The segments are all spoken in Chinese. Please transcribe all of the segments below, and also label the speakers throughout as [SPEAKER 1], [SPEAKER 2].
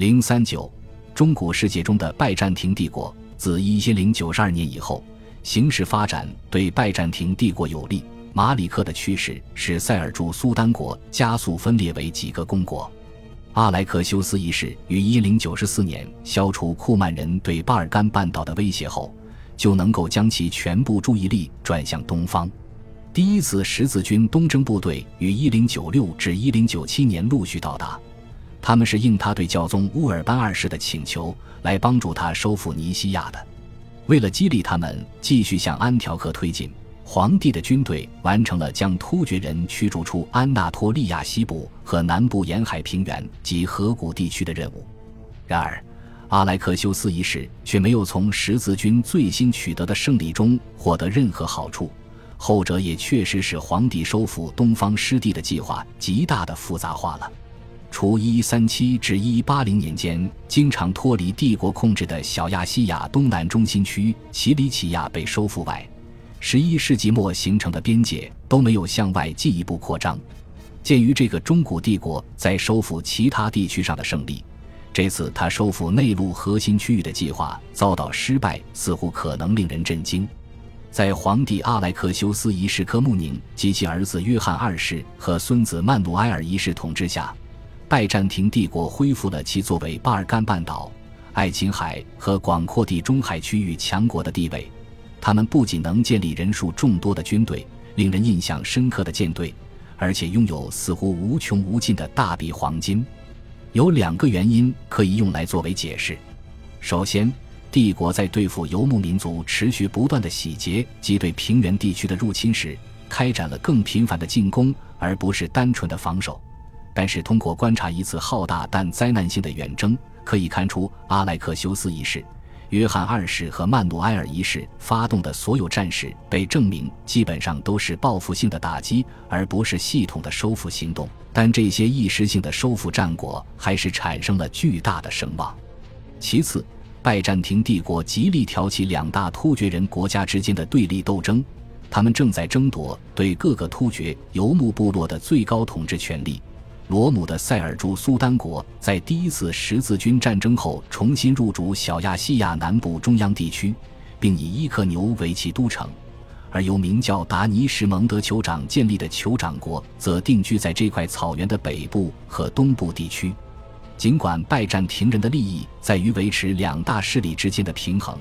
[SPEAKER 1] 零三九，中古世界中的拜占庭帝国，自一千零九十二年以后，形势发展对拜占庭帝国有利。马里克的趋势使塞尔柱苏丹国加速分裂为几个公国。阿莱克修斯一世于一零九四年消除库曼人对巴尔干半岛的威胁后，就能够将其全部注意力转向东方。第一次十字军东征部队于一零九六至一零九七年陆续到达，他们是应他对教宗乌尔班二世的请求来帮助他收复尼西亚的。为了激励他们继续向安条克推进。皇帝的军队完成了将突厥人驱逐出安纳托利亚西部和南部沿海平原及河谷地区的任务。然而，阿莱克修斯一世却没有从十字军最新取得的胜利中获得任何好处，后者也确实使皇帝收复东方失地的计划极大的复杂化了。除1137至1180年间经常脱离帝国控制的小亚细亚东南中心区奇里乞亚被收复外，十一世纪末形成的边界都没有向外进一步扩张。鉴于这个中古帝国在收复其他地区上的胜利，这次他收复内陆核心区域的计划遭到失败，似乎可能令人震惊。在皇帝阿莱克修斯一世科穆宁及其儿子约翰二世和孙子曼努埃尔一世统治下，拜占庭帝国恢复了其作为巴尔干半岛、爱琴海和广阔地中海区域强国的地位。他们不仅能建立人数众多的军队、令人印象深刻的舰队，而且拥有似乎无穷无尽的大笔黄金。有两个原因可以用来作为解释：首先，帝国在对付游牧民族持续不断的洗劫及对平原地区的入侵时，开展了更频繁的进攻，而不是单纯的防守。但是，通过观察一次浩大但灾难性的远征，可以看出阿莱克修斯一世。约翰二世和曼努埃尔一世发动的所有战事被证明基本上都是报复性的打击，而不是系统的收复行动。但这些一时性的收复战果还是产生了巨大的声望。其次，拜占庭帝国极力挑起两大突厥人国家之间的对立斗争，他们正在争夺对各个突厥游牧部落的最高统治权力。罗姆的塞尔柱苏丹国在第一次十字军战争后重新入主小亚细亚南部中央地区，并以伊克牛为其都城；而由名叫达尼什蒙德酋长建立的酋长国则定居在这块草原的北部和东部地区。尽管拜占庭人的利益在于维持两大势力之间的平衡，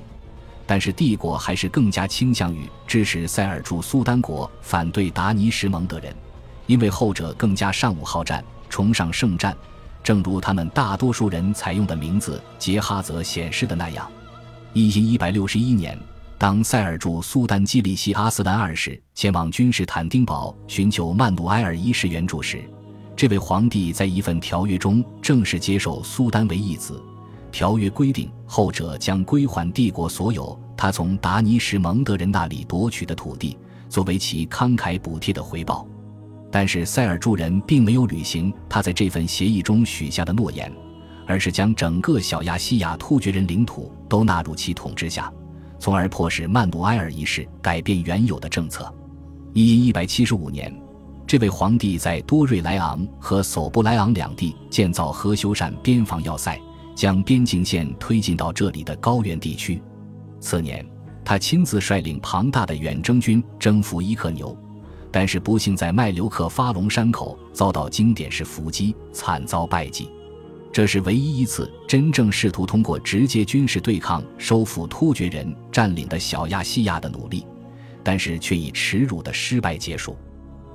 [SPEAKER 1] 但是帝国还是更加倾向于支持塞尔柱苏丹国反对达尼什蒙德人，因为后者更加尚武好战。崇尚圣战，正如他们大多数人采用的名字杰哈泽显示的那样。一一百六十一年，当塞尔柱苏丹基里西阿斯兰二世前往君士坦丁堡寻求曼努埃尔一世援助时，这位皇帝在一份条约中正式接受苏丹为义子。条约规定，后者将归还帝国所有他从达尼什蒙德人那里夺取的土地，作为其慷慨补贴的回报。但是塞尔柱人并没有履行他在这份协议中许下的诺言，而是将整个小亚细亚突厥人领土都纳入其统治下，从而迫使曼努埃尔一世改变原有的政策。一一百七十五年，这位皇帝在多瑞莱昂和索布莱昂两地建造和修缮边防要塞，将边境线推进到这里的高原地区。次年，他亲自率领庞大的远征军征服伊克牛。但是不幸在麦留克发龙山口遭到经典式伏击，惨遭败绩。这是唯一一次真正试图通过直接军事对抗收复突厥人占领的小亚细亚的努力，但是却以耻辱的失败结束。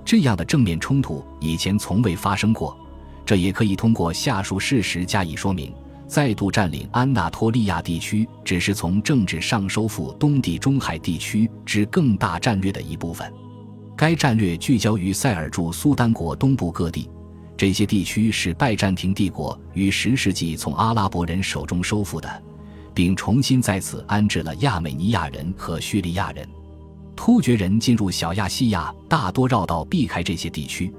[SPEAKER 1] 这样的正面冲突以前从未发生过，这也可以通过下述事实加以说明：再度占领安纳托利亚地区只是从政治上收复东地中海地区之更大战略的一部分。该战略聚焦于塞尔柱苏丹国东部各地，这些地区是拜占庭帝国于十世纪从阿拉伯人手中收复的，并重新在此安置了亚美尼亚人和叙利亚人。突厥人进入小亚细亚大多绕道避开这些地区，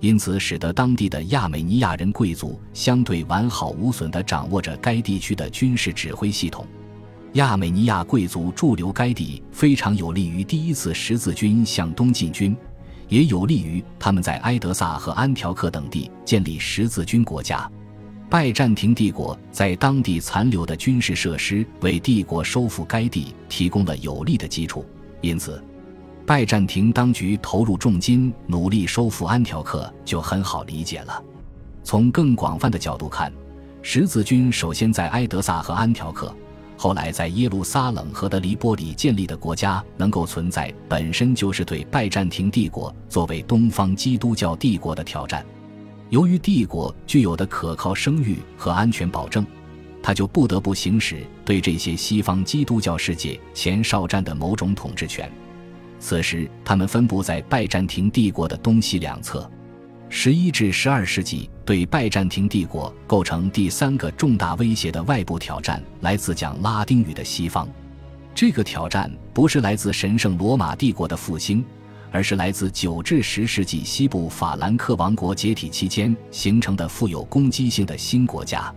[SPEAKER 1] 因此使得当地的亚美尼亚人贵族相对完好无损地掌握着该地区的军事指挥系统。亚美尼亚贵族驻留该地，非常有利于第一次十字军向东进军，也有利于他们在埃德萨和安条克等地建立十字军国家。拜占庭帝国在当地残留的军事设施为帝国收复该地提供了有力的基础，因此，拜占庭当局投入重金努力收复安条克就很好理解了。从更广泛的角度看，十字军首先在埃德萨和安条克，后来在耶路撒冷和德黎波里建立的国家能够存在，本身就是对拜占庭帝国作为东方基督教帝国的挑战。由于帝国具有的可靠声誉和安全保证，他就不得不行使对这些西方基督教世界前哨站的某种统治权。此时，他们分布在拜占庭帝国的东西两侧。十一至十二世纪，对拜占庭帝国构成第三个重大威胁的外部挑战来自讲拉丁语的西方。这个挑战不是来自神圣罗马帝国的复兴。而是来自九至十世纪西部法兰克王国解体期间形成的富有攻击性的新国家。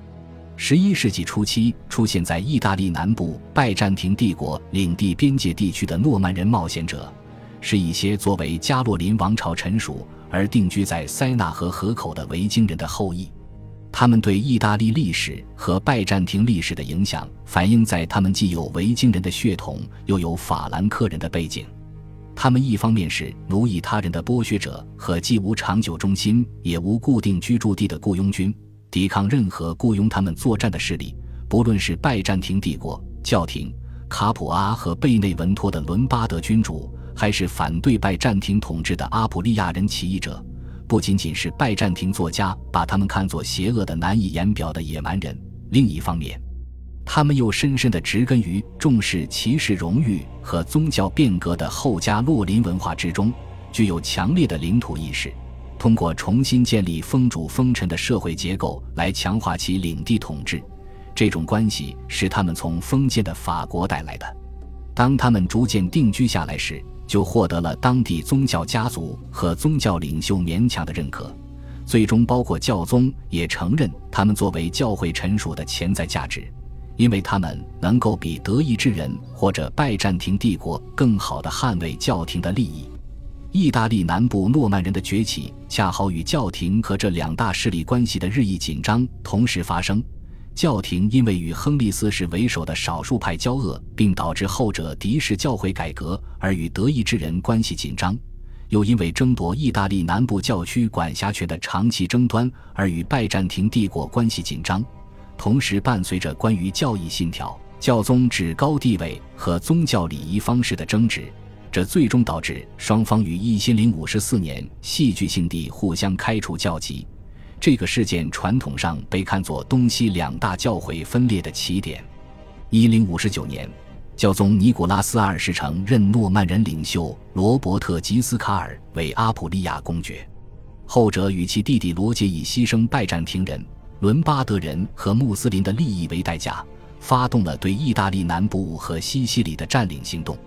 [SPEAKER 1] 十一世纪初期出现在意大利南部拜占庭帝国领地边界地区的诺曼人冒险者，是一些作为加洛林王朝臣属而定居在塞纳河河口的维京人的后裔。他们对意大利历史和拜占庭历史的影响，反映在他们既有维京人的血统，又有法兰克人的背景。他们一方面是奴役他人的剥削者和既无长久中心也无固定居住地的雇佣军，抵抗任何雇佣他们作战的势力，不论是拜占庭帝国教廷、卡普阿和贝内文托的伦巴德君主，还是反对拜占庭统治的阿普利亚人起义者。不仅仅是拜占庭作家把他们看作邪恶的、难以言表的野蛮人，另一方面。他们又深深地植根于重视骑士荣誉和宗教变革的后加洛林文化之中，具有强烈的领土意识，通过重新建立封主封臣的社会结构来强化其领地统治。这种关系是他们从封建的法国带来的。当他们逐渐定居下来时，就获得了当地宗教家族和宗教领袖勉强的认可，最终包括教宗也承认他们作为教会臣属的潜在价值。因为他们能够比德意志人或者拜占庭帝国更好地捍卫教廷的利益。意大利南部诺曼人的崛起，恰好与教廷和这两大势力关系的日益紧张同时发生。教廷因为与亨利四世为首的少数派交恶，并导致后者敌视教会改革，而与德意志人关系紧张；又因为争夺意大利南部教区管辖权的长期争端，而与拜占庭帝国关系紧张。同时，伴随着关于教义信条、教宗至高地位和宗教礼仪方式的争执，这最终导致双方于一千零五十四年戏剧性地互相开除教籍。这个事件传统上被看作东西两大教会分裂的起点。一零五九年，教宗尼古拉斯二世承认诺曼人领袖罗伯特吉斯卡尔为阿普利亚公爵，后者与其弟弟罗杰以牺牲拜占庭人。伦巴德人和穆斯林的利益为代价，发动了对意大利南部和西西里的占领行动。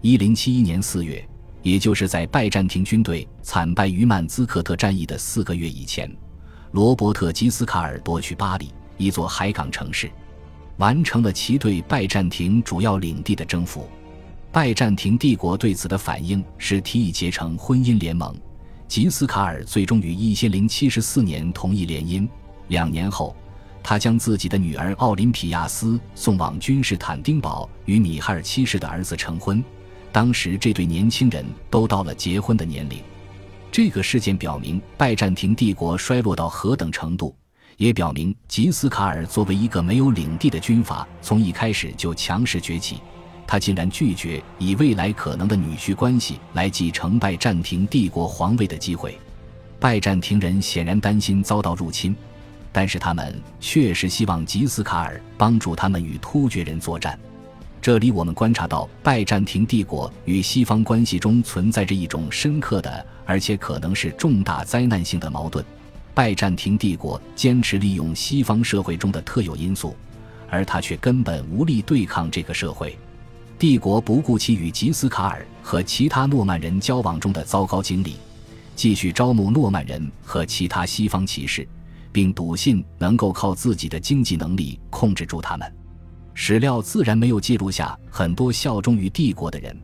[SPEAKER 1] 一零七一年四月，也就是在拜占庭军队惨败于曼兹克特战役的四个月以前，罗伯特吉斯卡尔夺取巴黎一座海港城市，完成了其对拜占庭主要领地的征服。拜占庭帝国对此的反应是提议结成婚姻联盟，吉斯卡尔最终于一千零七十四年同意联姻。两年后，他将自己的女儿奥林匹亚斯送往君士坦丁堡，与米哈尔七世的儿子成婚。当时，这对年轻人都到了结婚的年龄。这个事件表明拜占庭帝国衰落到何等程度，也表明吉斯卡尔作为一个没有领地的军阀，从一开始就强势崛起。他竟然拒绝以未来可能的女婿关系来继承拜占庭帝国皇位的机会。拜占庭人显然担心遭到入侵。但是他们确实希望吉斯卡尔帮助他们与突厥人作战。这里我们观察到拜占庭帝国与西方关系中存在着一种深刻的，而且可能是重大灾难性的矛盾。拜占庭帝国坚持利用西方社会中的特有因素，而他却根本无力对抗这个社会。帝国不顾其与吉斯卡尔和其他诺曼人交往中的糟糕经历，继续招募诺曼人和其他西方骑士。并笃信能够靠自己的经济能力控制住他们。史料自然没有记录下很多效忠于帝国的人，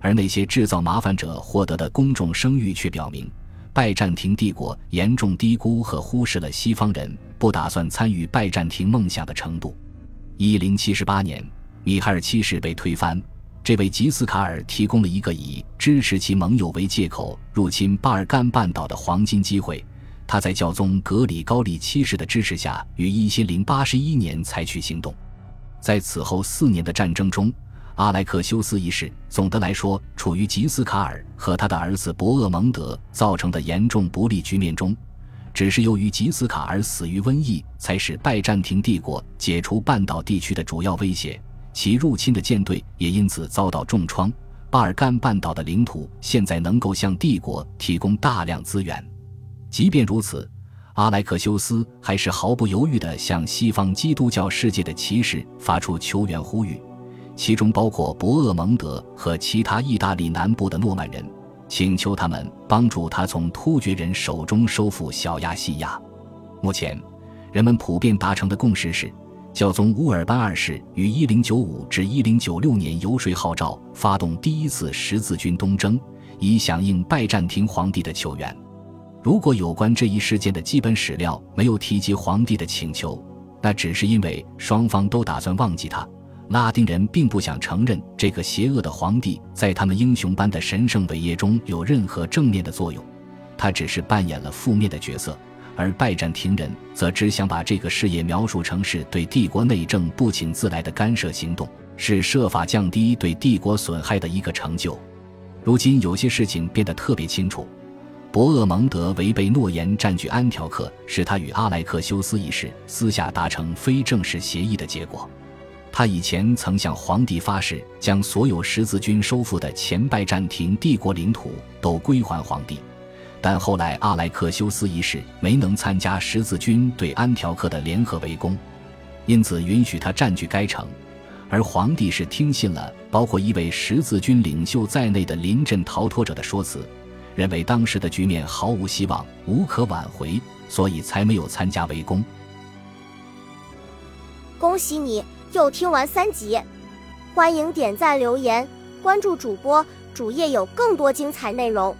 [SPEAKER 1] 而那些制造麻烦者获得的公众声誉却表明，拜占庭帝国严重低估和忽视了西方人不打算参与拜占庭梦想的程度。一零七十八年，米哈尔七世被推翻，这位吉斯卡尔提供了一个以支持其盟友为借口入侵巴尔干半岛的黄金机会。他在教宗格里高利七世的支持下，于一千零八十一年采取行动。在此后四年的战争中，阿莱克修斯一世总的来说处于吉斯卡尔和他的儿子伯厄蒙德造成的严重不利局面中。只是由于吉斯卡尔死于瘟疫，才使拜占庭帝国解除半岛地区的主要威胁，其入侵的舰队也因此遭到重创。巴尔干半岛的领土现在能够向帝国提供大量资源。即便如此，阿莱克修斯还是毫不犹豫地向西方基督教世界的骑士发出求援呼吁，其中包括博厄蒙德和其他意大利南部的诺曼人，请求他们帮助他从突厥人手中收复小亚细亚。目前，人们普遍达成的共识是，教宗乌尔班二世于1095至1096年游说号召，发动第一次十字军东征，以响应拜占庭皇帝的求援。如果有关这一事件的基本史料没有提及皇帝的请求，那只是因为双方都打算忘记他。拉丁人并不想承认这个邪恶的皇帝在他们英雄般的神圣伟业中有任何正面的作用，他只是扮演了负面的角色。而拜占庭人则只想把这个事业描述成是对帝国内政不请自来的干涉行动，是设法降低对帝国损害的一个成就。如今有些事情变得特别清楚。博厄蒙德违背诺言占据安条克，是他与阿莱克修斯一世私下达成非正式协议的结果。他以前曾向皇帝发誓，将所有十字军收复的前拜占庭帝国领土都归还皇帝，但后来阿莱克修斯一世没能参加十字军对安条克的联合围攻，因此允许他占据该城，而皇帝是听信了包括一位十字军领袖在内的临阵逃脱者的说辞。认为当时的局面毫无希望，无可挽回，所以才没有参加围攻。
[SPEAKER 2] 恭喜你又听完三集，欢迎点赞、留言、关注主播，主页有更多精彩内容。